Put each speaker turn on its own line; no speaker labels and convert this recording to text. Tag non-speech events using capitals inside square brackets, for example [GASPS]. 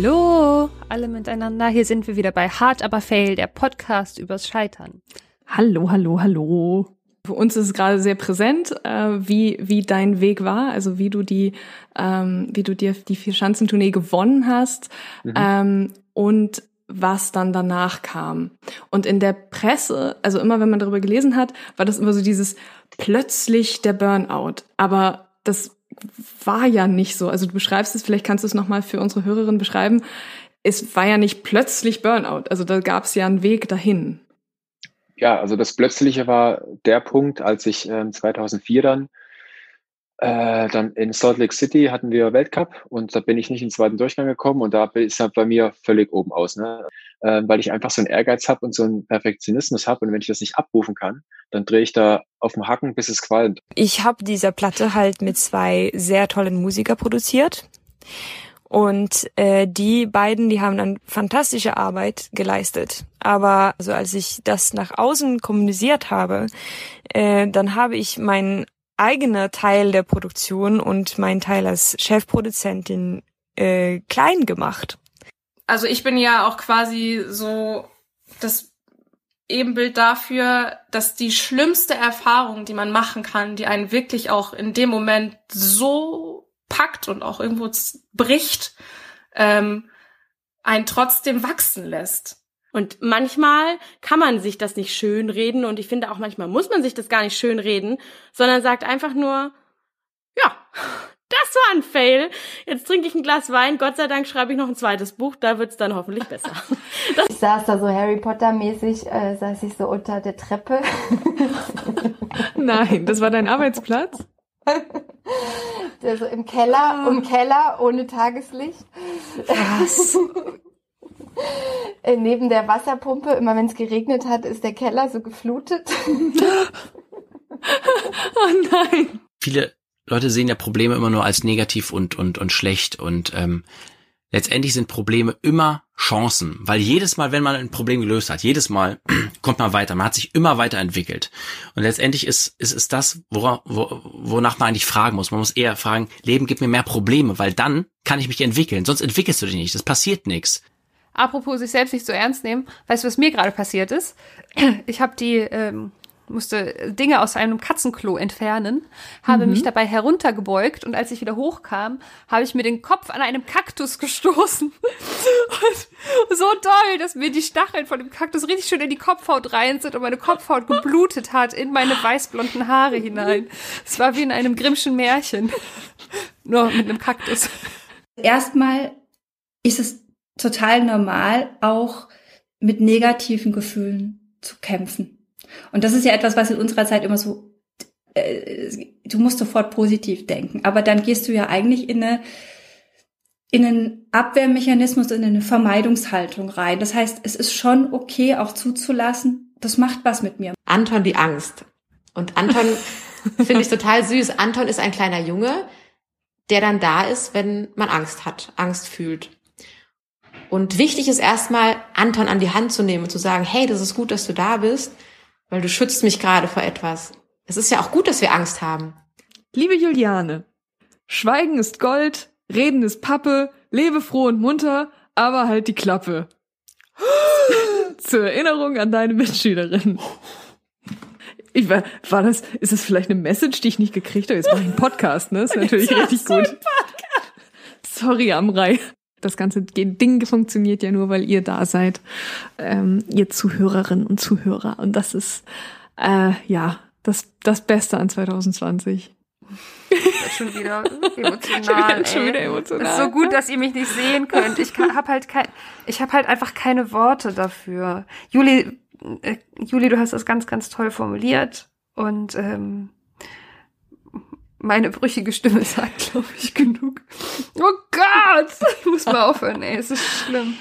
Hallo, alle miteinander. Hier sind wir wieder bei Hard aber Fail, der Podcast übers Scheitern.
Hallo, hallo, hallo. Für uns ist es gerade sehr präsent, äh, wie, wie dein Weg war, also wie du die, ähm, wie du dir die Vier-Schanzentournee gewonnen hast mhm. ähm, und was dann danach kam. Und in der Presse, also immer wenn man darüber gelesen hat, war das immer so dieses plötzlich der Burnout. Aber das war ja nicht so. Also du beschreibst es, vielleicht kannst du es nochmal für unsere Hörerinnen beschreiben. Es war ja nicht plötzlich Burnout. Also da gab es ja einen Weg dahin.
Ja, also das Plötzliche war der Punkt, als ich äh, 2004 dann äh, dann in Salt Lake City hatten wir Weltcup und da bin ich nicht in den zweiten Durchgang gekommen und da ist er bei mir völlig oben aus, ne? Äh, weil ich einfach so einen Ehrgeiz habe und so einen Perfektionismus habe und wenn ich das nicht abrufen kann, dann drehe ich da auf dem Hacken, bis es qualmt.
Ich habe diese Platte halt mit zwei sehr tollen Musiker produziert. Und äh, die beiden, die haben dann fantastische Arbeit geleistet. Aber also als ich das nach außen kommuniziert habe, äh, dann habe ich meinen eigener Teil der Produktion und mein Teil als Chefproduzentin äh, klein gemacht.
Also ich bin ja auch quasi so das Ebenbild dafür, dass die schlimmste Erfahrung, die man machen kann, die einen wirklich auch in dem Moment so packt und auch irgendwo bricht, ähm, einen trotzdem wachsen lässt.
Und manchmal kann man sich das nicht schön reden und ich finde auch manchmal muss man sich das gar nicht schön reden, sondern sagt einfach nur, ja, das war ein Fail. Jetzt trinke ich ein Glas Wein. Gott sei Dank schreibe ich noch ein zweites Buch. Da wird's dann hoffentlich besser.
Das [LAUGHS] ich saß da so Harry Potter mäßig, äh, saß ich so unter der Treppe. [LAUGHS]
Nein, das war dein Arbeitsplatz? [LAUGHS]
Der so im Keller, im Keller ohne Tageslicht. Was? Äh, neben der Wasserpumpe, immer wenn es geregnet hat, ist der Keller so geflutet.
oh nein.
Viele Leute sehen ja Probleme immer nur als negativ und, und, und schlecht und ähm, letztendlich sind Probleme immer Chancen, weil jedes Mal, wenn man ein Problem gelöst hat, jedes Mal [CLEARS THROAT] kommt man weiter, man hat sich immer weiterentwickelt. Und letztendlich ist, ist, ist das, wora, wo, wonach man eigentlich fragen muss. Man muss eher fragen, Leben gibt mir mehr Probleme, weil dann kann ich mich entwickeln, sonst entwickelst du dich nicht, es passiert nichts.
Apropos sich selbst nicht so ernst nehmen, weißt du, was mir gerade passiert ist? [CLEARS THROAT] Ich habe die ähm, musste Dinge aus einem Katzenklo entfernen, habe mhm. mich dabei heruntergebeugt und als ich wieder hochkam, habe ich mir den Kopf an einem Kaktus gestoßen. [LAUGHS] und so doll, dass mir die Stacheln von dem Kaktus richtig schön in die Kopfhaut rein sind und meine Kopfhaut geblutet hat in meine weißblonden Haare hinein. Es war wie in einem Grimmschen Märchen. [LAUGHS] Nur mit einem Kaktus.
Erstmal ist es total normal, auch mit negativen Gefühlen zu kämpfen. Und das ist ja etwas, was in unserer Zeit immer so, äh, du musst sofort positiv denken, aber dann gehst du ja eigentlich in eine in einen Abwehrmechanismus, in eine Vermeidungshaltung rein. Das heißt, es ist schon okay, auch zuzulassen, das macht was mit mir.
Anton die Angst. Und Anton [LAUGHS] finde ich total süß. Anton ist ein kleiner Junge, der dann da ist, wenn man Angst hat, Angst fühlt. Und wichtig ist erstmal, Anton an die Hand zu nehmen und zu sagen, hey, das ist gut, dass du da bist, weil du schützt mich gerade vor etwas. Es ist ja auch gut, dass wir Angst haben.
Liebe Juliane, Schweigen ist Gold, Reden ist Pappe, lebe froh und munter, aber halt die Klappe. [GASPS] Zur Erinnerung an deine Mitschülerin. Ich war, war das, ist das vielleicht eine Message, die ich nicht gekriegt habe? Jetzt mache ich einen Podcast, ne? Ist [LAUGHS] natürlich richtig gut. Sorry, Amrei das ganze Ding funktioniert ja nur, weil ihr da seid, ähm, ihr Zuhörerinnen und Zuhörer. Und das ist äh, ja das, das Beste an 2020.
schon wieder [LAUGHS] emotional. schon wieder emotional. Es ist so gut, dass ihr mich nicht sehen könnt. Ich habe halt kein, ich habe halt einfach keine Worte dafür. Juli, äh, Juli, du hast das ganz, ganz toll formuliert und ähm, meine brüchige Stimme [LAUGHS] sagt, glaube ich, genug. Oh Gott! Ich [LAUGHS] muss mal aufhören, ey, es ist schlimm.